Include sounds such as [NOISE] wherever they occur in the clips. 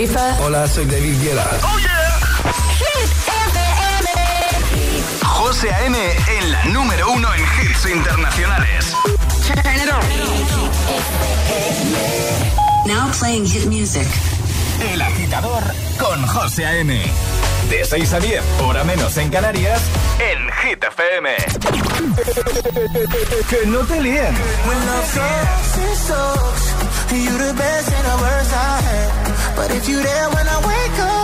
Khalifa. Hola, soy David Guetta. Oh yeah. José A.M. en la número uno en hits internacionales. Now playing hit music. El agitador con José A.M. De 6 a 10, hora menos en Canarias, en Hit FM. que no te líen.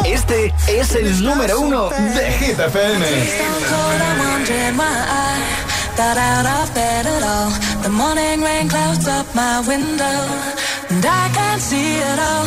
Este es el número uno de Hit FM. Got out of bed at all. The morning rain clouds up my window. And I can't see it all.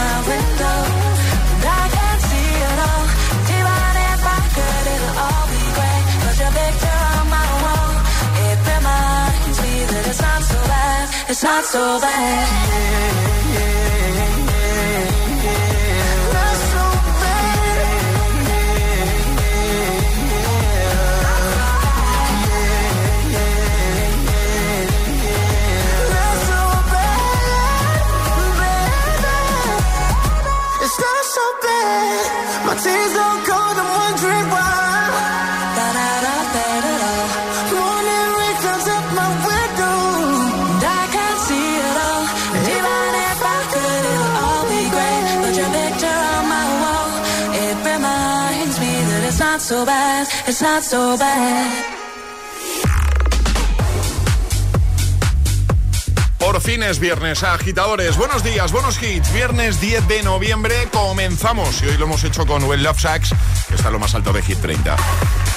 My window. And I can't see all. If I could, it'll all be great. Your picture on my wall, it reminds me that it's not so bad. It's not so bad. My tears don't cold, I'm wondering why. Got out of bed at all. Morning rain comes up my window. And I can't see it all. And even if I could, it'll all be great. But your picture on my wall, it reminds me that it's not so bad. It's not so bad. Por fin es viernes, agitadores. Buenos días, buenos hits. Viernes 10 de noviembre comenzamos. Y hoy lo hemos hecho con Well Love Sacks, que está lo más alto de Hit 30.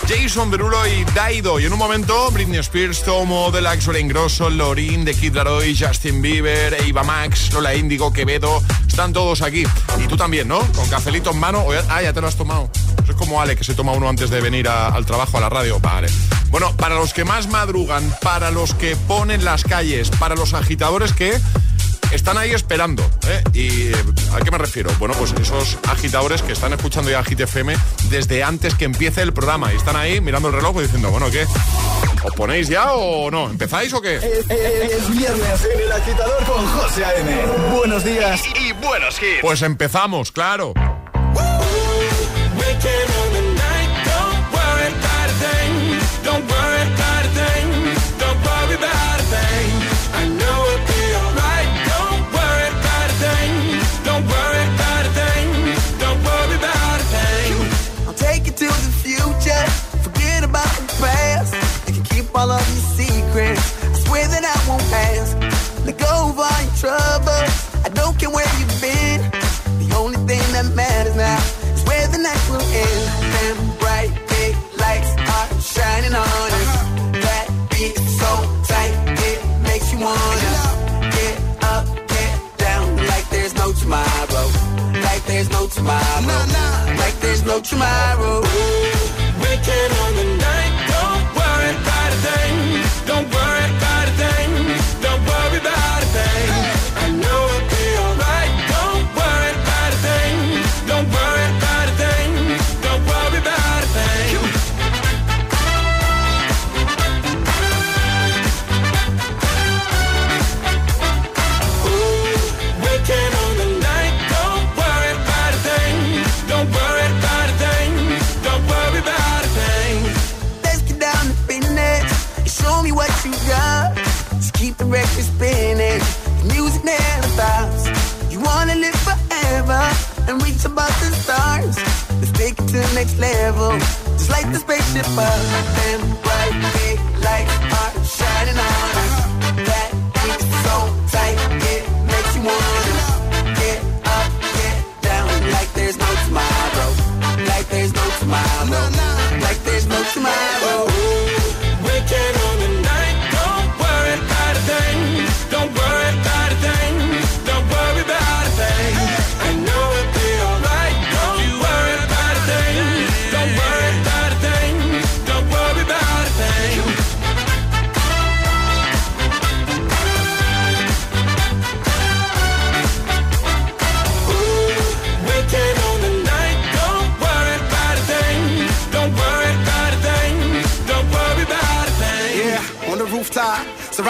Jason Derulo y Daido. Y en un momento, Britney Spears, Tomo, Deluxe, Grosso, Lorin, The Kid Laroi, Justin Bieber, Eva Max, Lola Índigo, Quevedo. Están todos aquí. Y tú también, ¿no? Con cafelito en mano. Ah, ya te lo has tomado. Como Ale, que se toma uno antes de venir a- al trabajo, a la radio. Vale. Bueno, para los que más madrugan, para los que ponen las calles, para los agitadores que están ahí esperando. ¿eh? ¿Y eh, a qué me refiero? Bueno, pues esos agitadores que están escuchando ya Hit FM desde antes que empiece el programa y están ahí mirando el reloj y diciendo, bueno, ¿qué? ¿Os ponéis ya o no? ¿Empezáis o qué? Es viernes en el agitador con José A.M. Buenos días y, y buenos hits. Pues empezamos, claro. Jerry. Tomorrow. Next level. Just like the spaceship up and bright big lights are shining on us.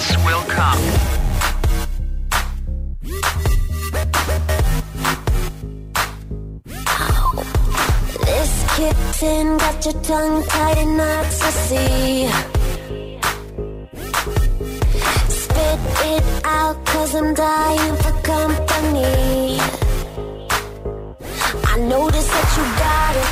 Success will come. This kitten got your tongue tied in ecstasy. Spit it out, cause I'm dying for company. I notice that you got it.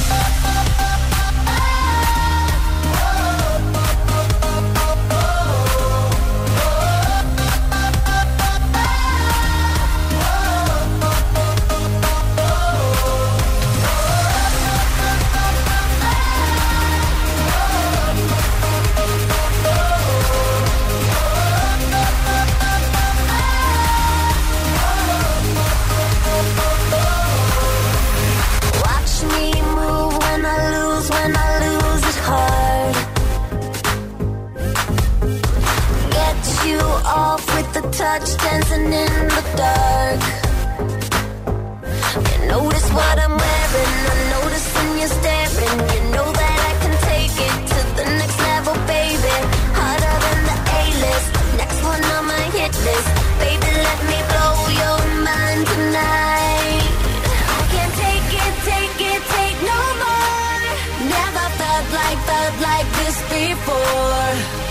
Touch, dancing in the dark. You notice what I'm wearing, I notice when you're staring. You know that I can take it to the next level, baby. Harder than the A-list, next one on my hit list. Baby, let me blow your mind tonight. I can't take it, take it, take no more. Never felt like, felt like this before.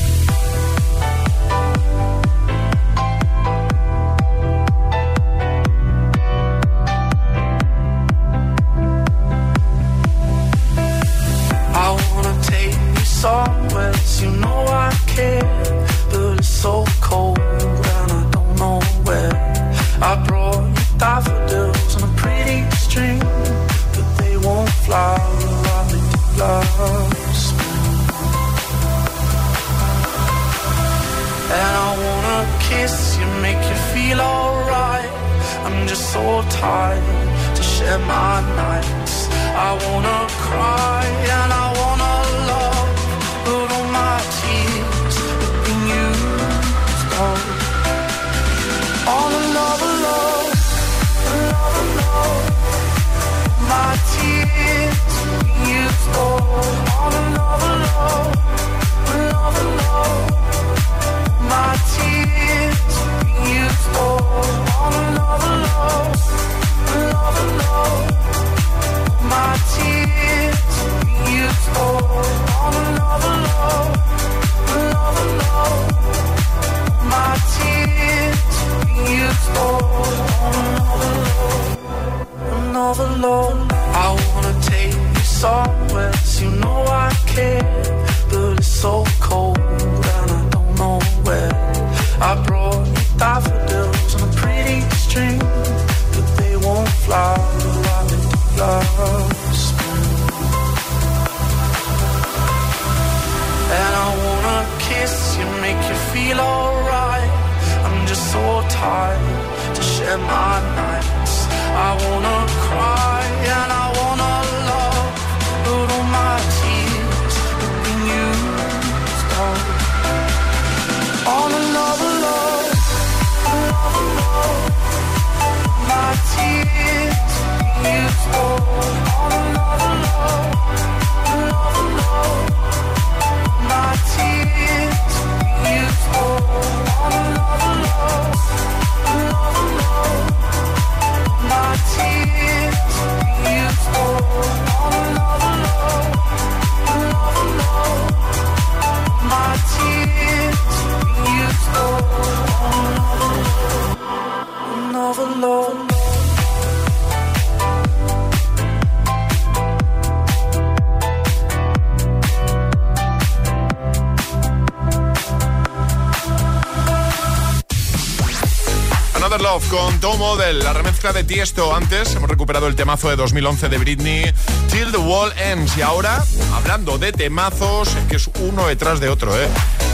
mezcla de Tiesto antes. Hemos recuperado el temazo de 2011 de Britney, Till the Wall Ends. Y ahora, hablando de temazos, que es uno detrás de otro, ¿eh?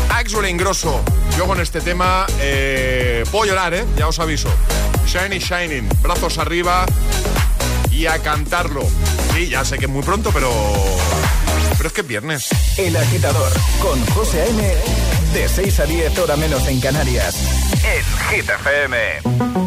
Axel Ingrosso. Yo con este tema eh, puedo llorar, ¿eh? Ya os aviso. Shiny Shining, brazos arriba y a cantarlo. Sí, ya sé que es muy pronto, pero... Pero es que viernes. El agitador con José A.M. de 6 a 10 hora menos en Canarias. Es Hit FM.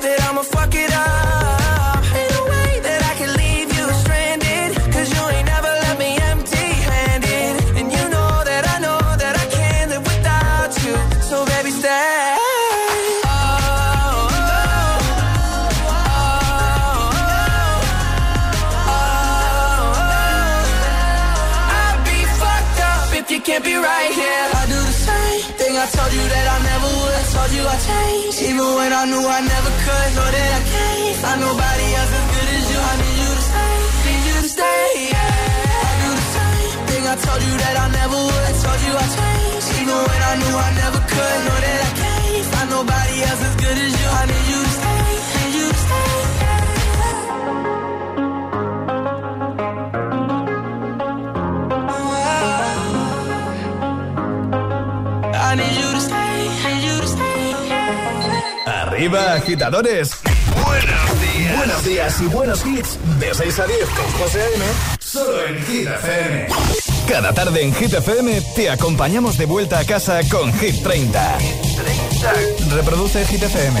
That I'ma fuck it up. Ain't no way that I can leave you stranded. Cause you ain't never left me empty handed. And you know that I know that I can't live without you. So baby, stay. Oh, oh, I'd be fucked up if you can't be right here. I do the same thing I told you that I never would. I told you I changed. Even when I knew I never could, know that I can't find nobody else as good as you. I need you to stay, need you to stay. I do the same thing I told you that I never would. I told you I. Even when I knew I never could, know that I can't find nobody else Arriba, agitadores. Buenos días. Buenos días y buenos hits. De 6 a 10 con José A.M. Solo en Hit FM. Cada tarde en Hit FM te acompañamos de vuelta a casa con Hit 30. Reproduce Hit FM.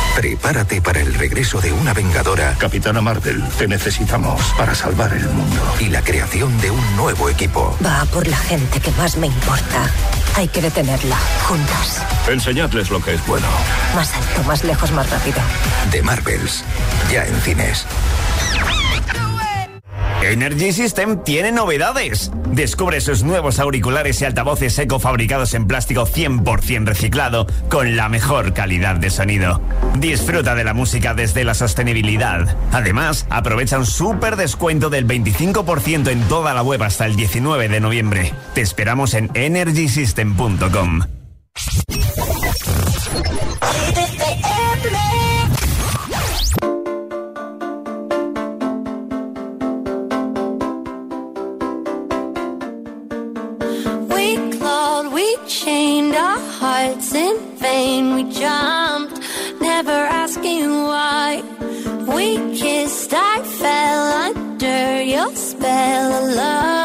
Prepárate para el regreso de una vengadora. Capitana Marvel, te necesitamos para salvar el mundo. Y la creación de un nuevo equipo. Va por la gente que más me importa. Hay que detenerla, juntas. Enseñadles lo que es bueno. Más alto, más lejos, más rápido. The Marvels, ya en cines. Energy System tiene novedades. Descubre sus nuevos auriculares y altavoces eco fabricados en plástico 100% reciclado con la mejor calidad de sonido. Disfruta de la música desde la sostenibilidad. Además, aprovecha un súper descuento del 25% en toda la web hasta el 19 de noviembre. Te esperamos en energysystem.com. [LAUGHS] vain. We jumped, never asking why. We kissed, I fell under your spell of love.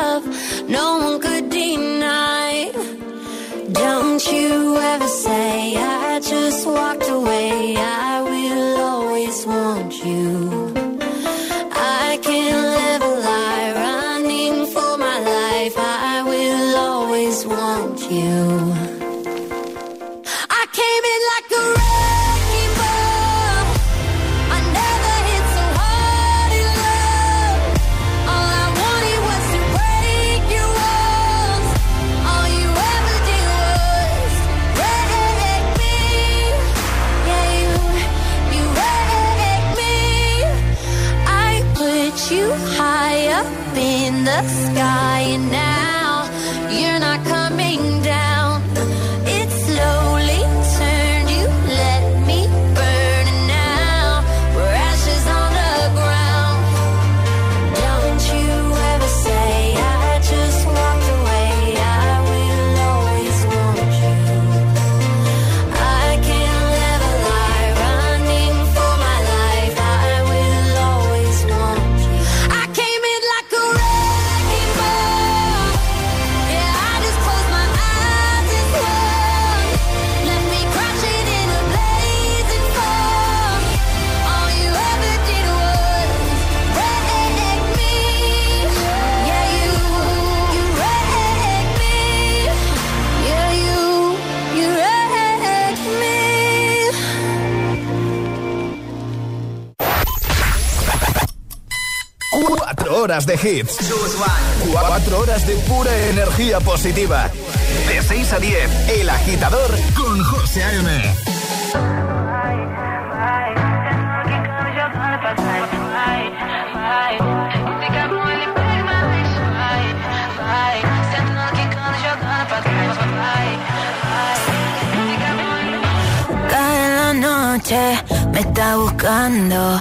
horas de hits. 4 horas de pura energía positiva. De 6 a 10, El Agitador con José A.M. Cada noche me está buscando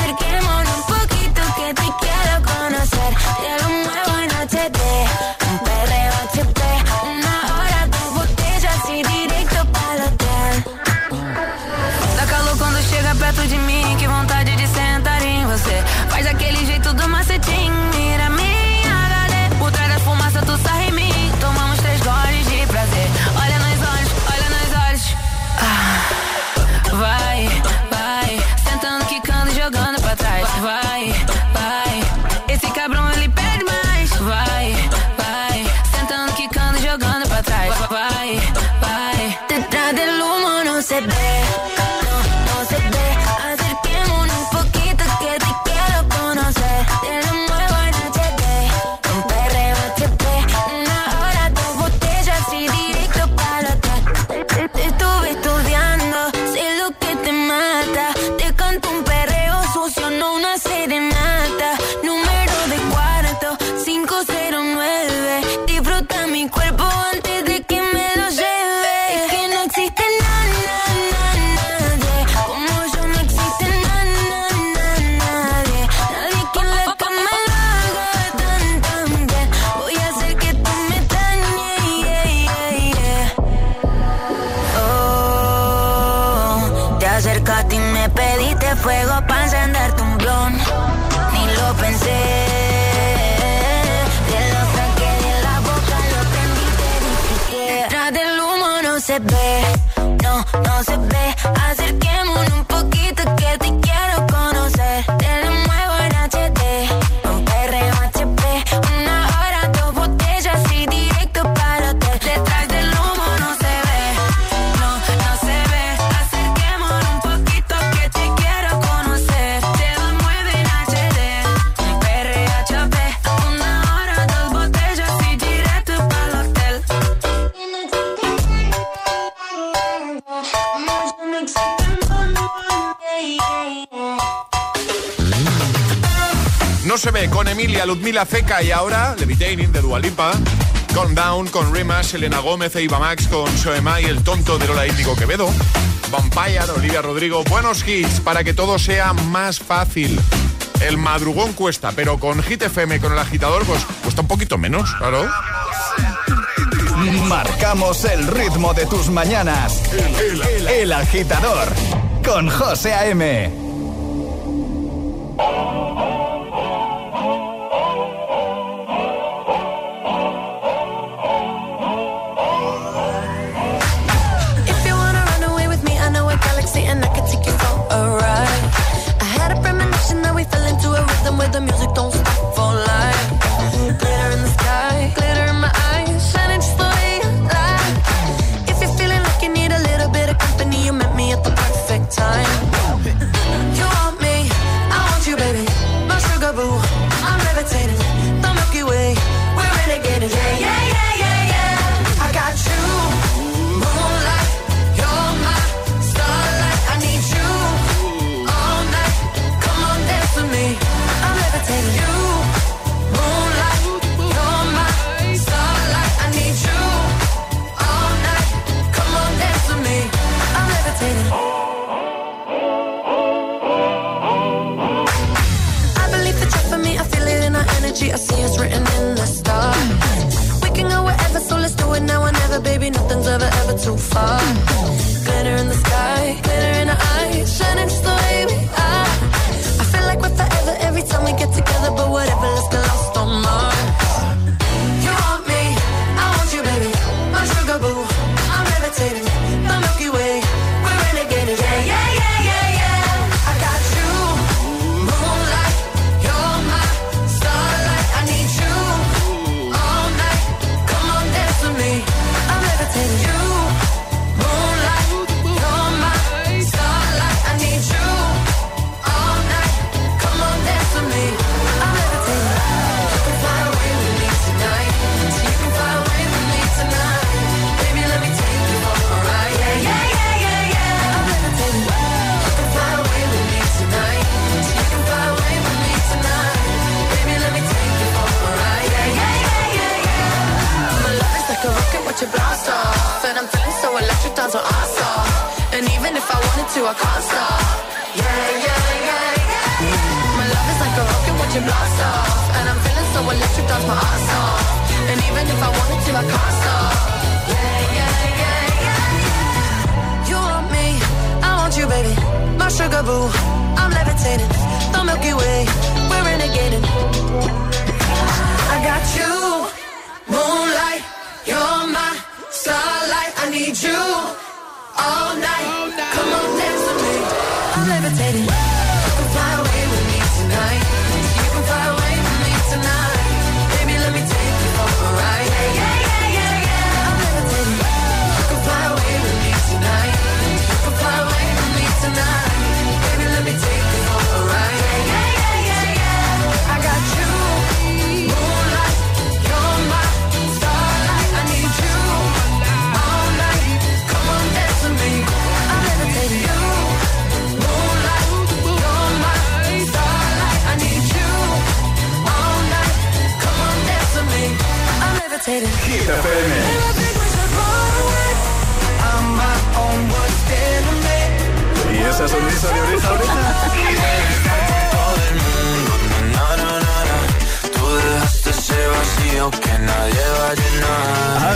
No se ve con Emilia, Ludmila Zeca y ahora Levitating de Dualipa. Down, con Rima, Elena Gómez e Iba Max con Shoemai, el tonto de Lola Índigo Quevedo. Vampire, Olivia Rodrigo. Buenos hits para que todo sea más fácil. El madrugón cuesta, pero con Hit FM, con el agitador, pues cuesta un poquito menos, claro. Marcamos el ritmo de tus mañanas. El, el agitador con José A.M.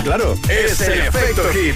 claro. Es el efecto hit.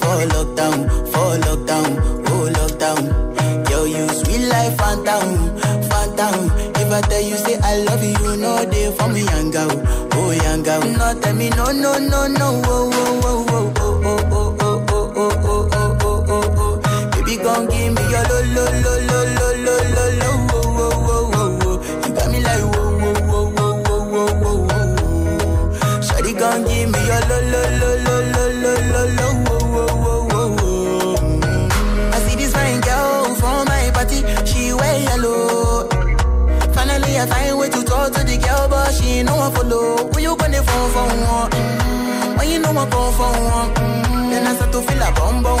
for lockdown, for lockdown, oh lockdown. Yo, you sweet life, phantom, phantom. If I tell you say I love you, know for me, oh. No, tell me no, no, no, no, oh, oh, oh, oh, oh, oh, oh, oh, oh, oh, oh, oh, oh, oh, oh. Baby, gon' give me your lo, lo, lo, lo, lo, follow. When you gonna phone for? Mm, When you know I come for? Mm, Then I start to feel a bum bum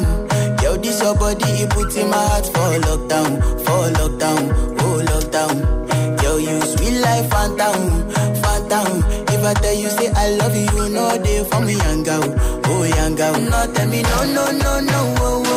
Yo, your body, it puts in my heart for lockdown, for lockdown, oh lockdown. Yo, you sweet life, phantom, phantom. If I tell you say I love you, you know they for me, young girl, oh young girl. No, tell me no, no, no, no, oh, oh,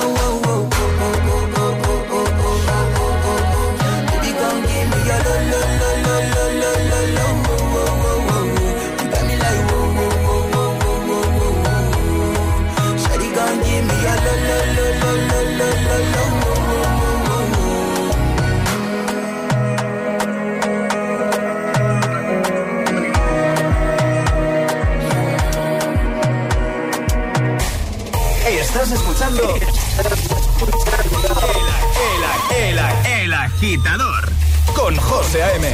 el, agitador con José A.M.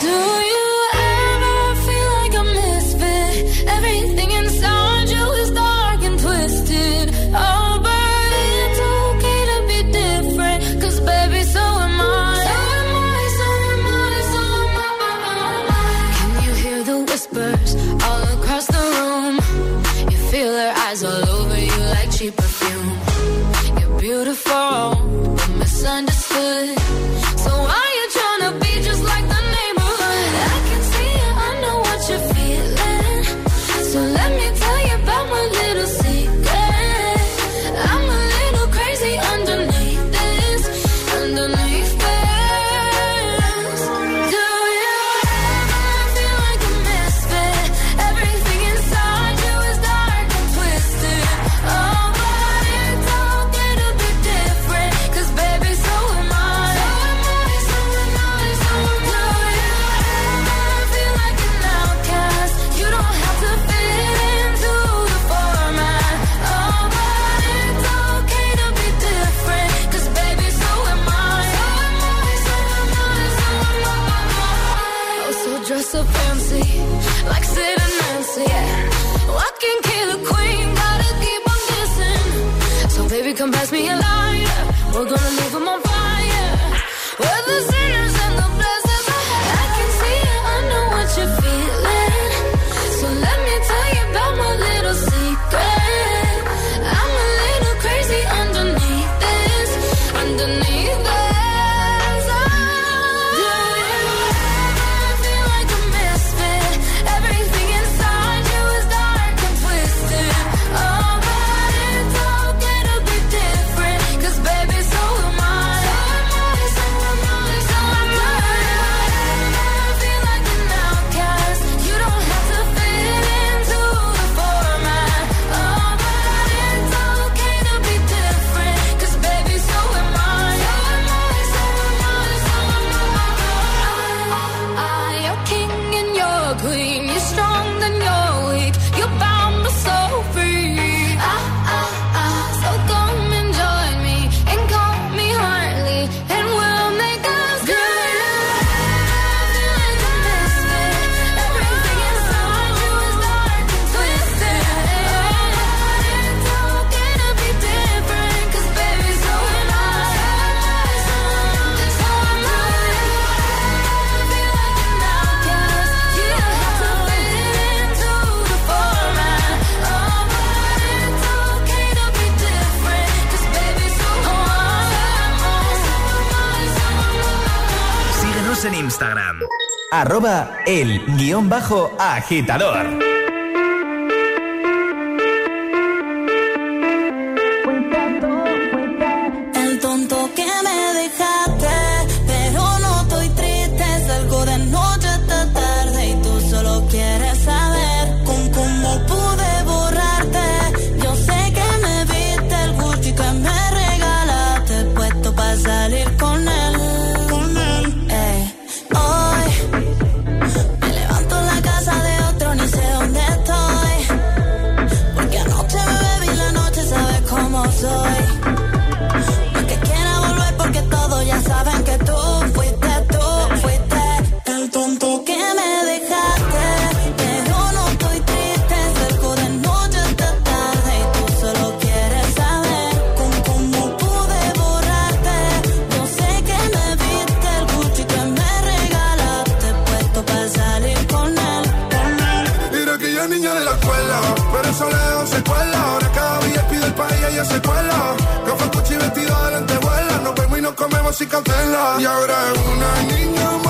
Do you ever feel like a misfit? Everything inside you is dark and twisted. Oh, but it's okay to be different. Cause baby, so am I. So am I, so am I, so am I. Can you hear the whispers all across the room? You feel their eyes all over like cheap perfume. You're beautiful, but misunderstood. arroba el guion bajo agitador. escuela. Ahora cada día pido el país y ella se cuela. No fue cuchi vestido delante vuela. Nos vemos y nos comemos sin cancela. Y ahora es una niña más.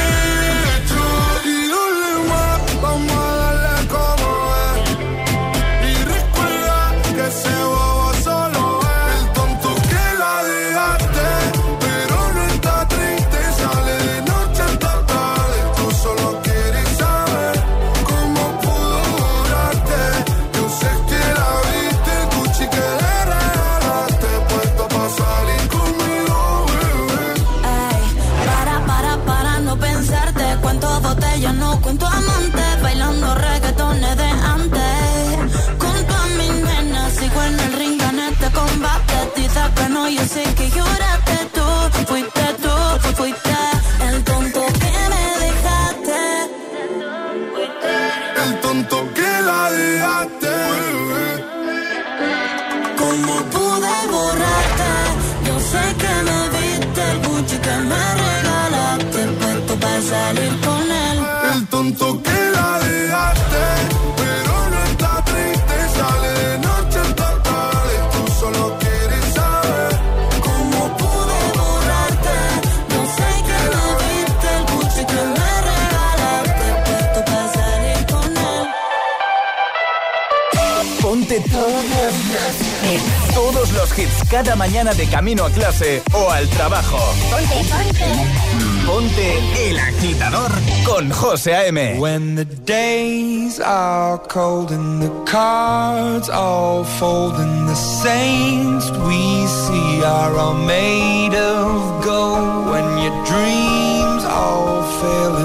hits cada mañana de camino a clase o al trabajo. Ponte, ponte. Ponte el agitador con José A.M. When the days are cold and the cards all fold and the saints we see are all made of gold when your dreams all fail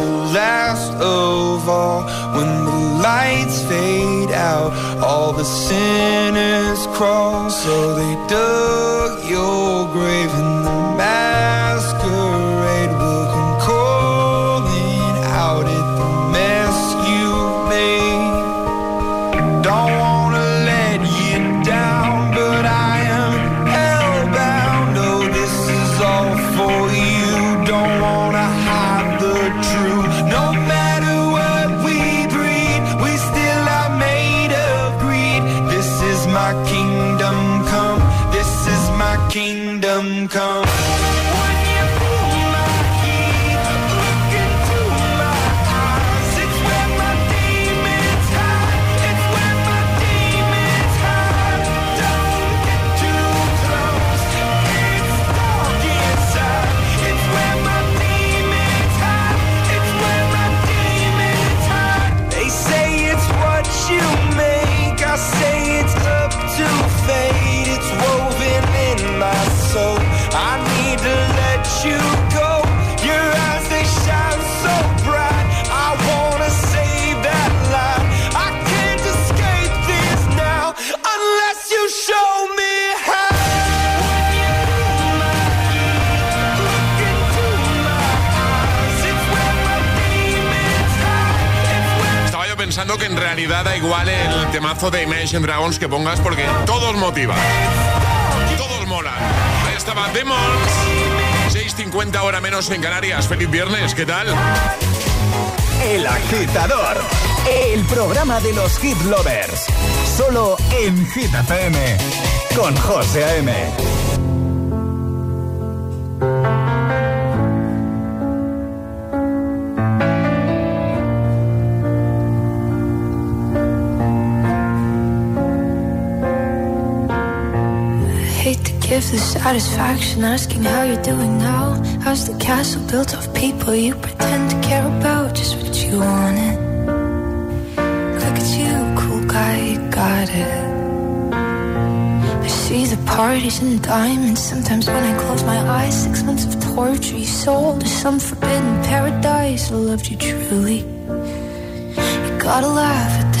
to last of all when the lights fade out all the sinners crawl so they dug your grave temazo de Imagine Dragons que pongas porque todos motivan. Todos molan. Ahí estaba Demons. 6.50 hora menos en Canarias. Feliz viernes, ¿qué tal? El agitador. El programa de los hit lovers. Solo en Hit. Con José A.M. the satisfaction asking how you're doing now. How's the castle built of people you pretend to care about? Just what you wanted. Look at you, cool guy, you got it. I see the parties and diamonds. Sometimes when I close my eyes, six months of torture you sold to some forbidden paradise. I loved you truly. You gotta laugh at the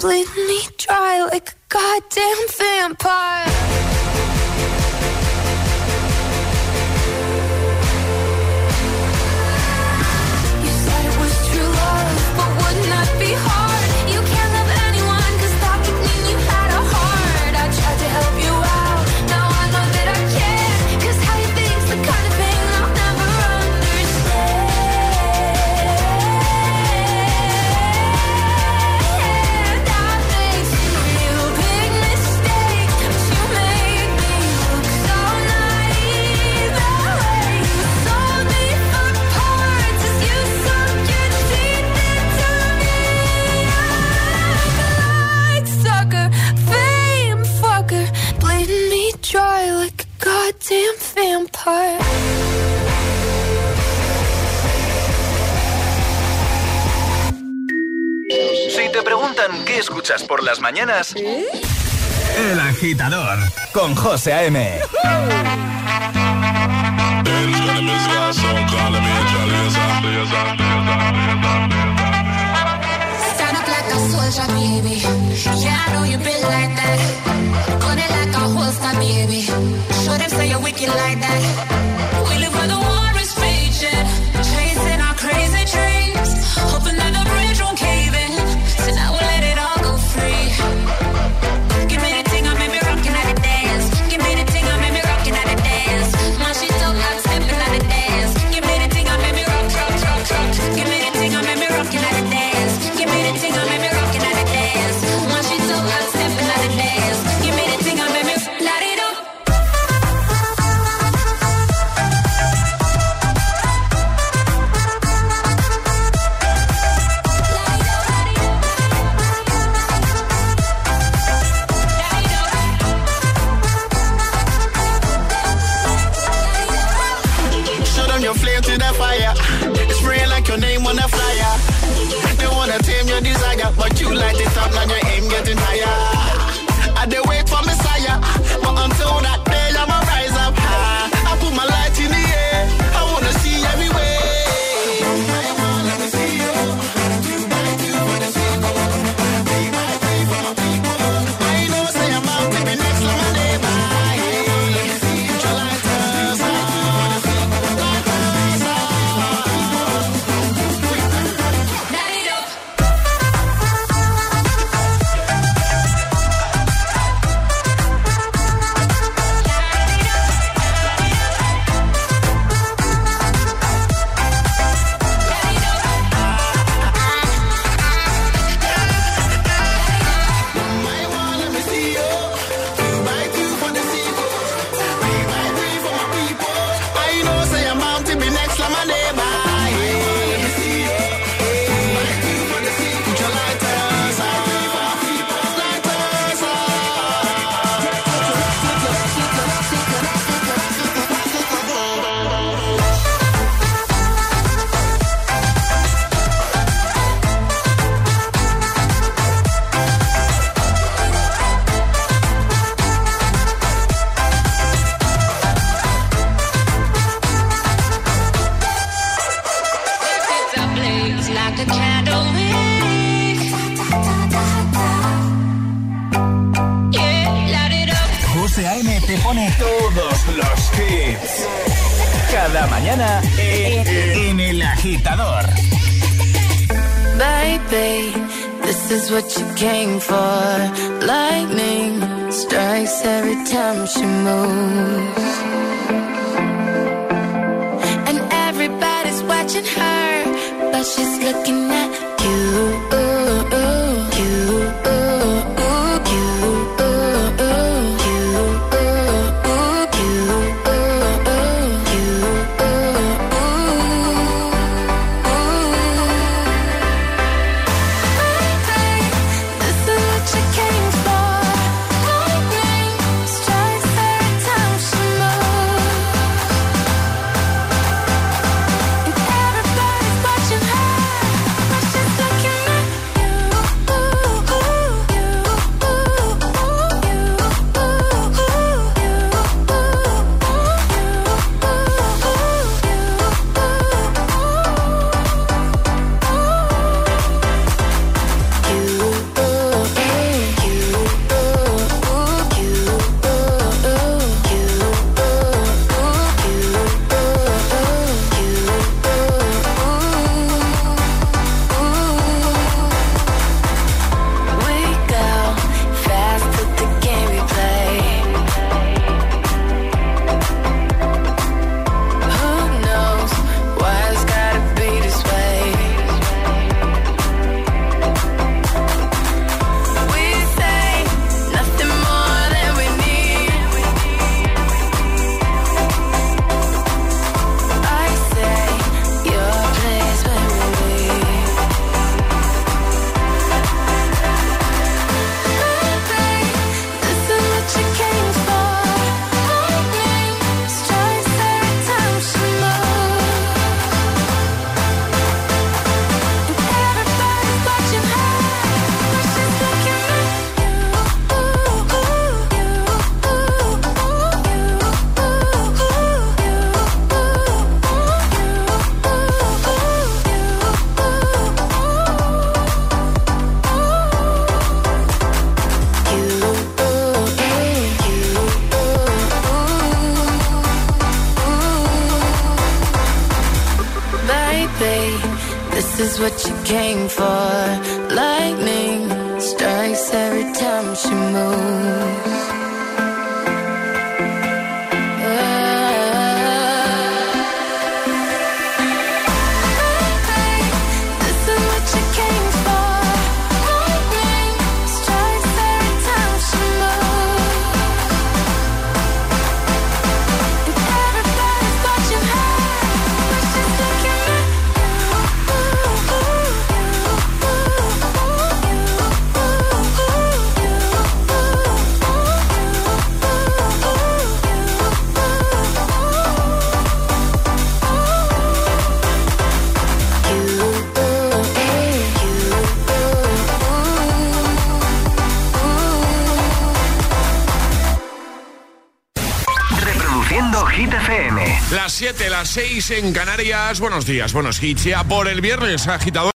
bleeding me dry like a goddamn vampire. Si te preguntan qué escuchas por las mañanas, El agitador con José A.M. Stand up like a soldier, baby. Yeah, I know you been like that. Baby. Show them say you're wicked like that. AM te pone todos los hits. Cada mañana en, en el agitador. Baby, this is what you came for. Lightning strikes every time she moves. And everybody's watching her. she's looking at you 6 en Canarias. Buenos días, buenos hits. Ya por el viernes, agitador.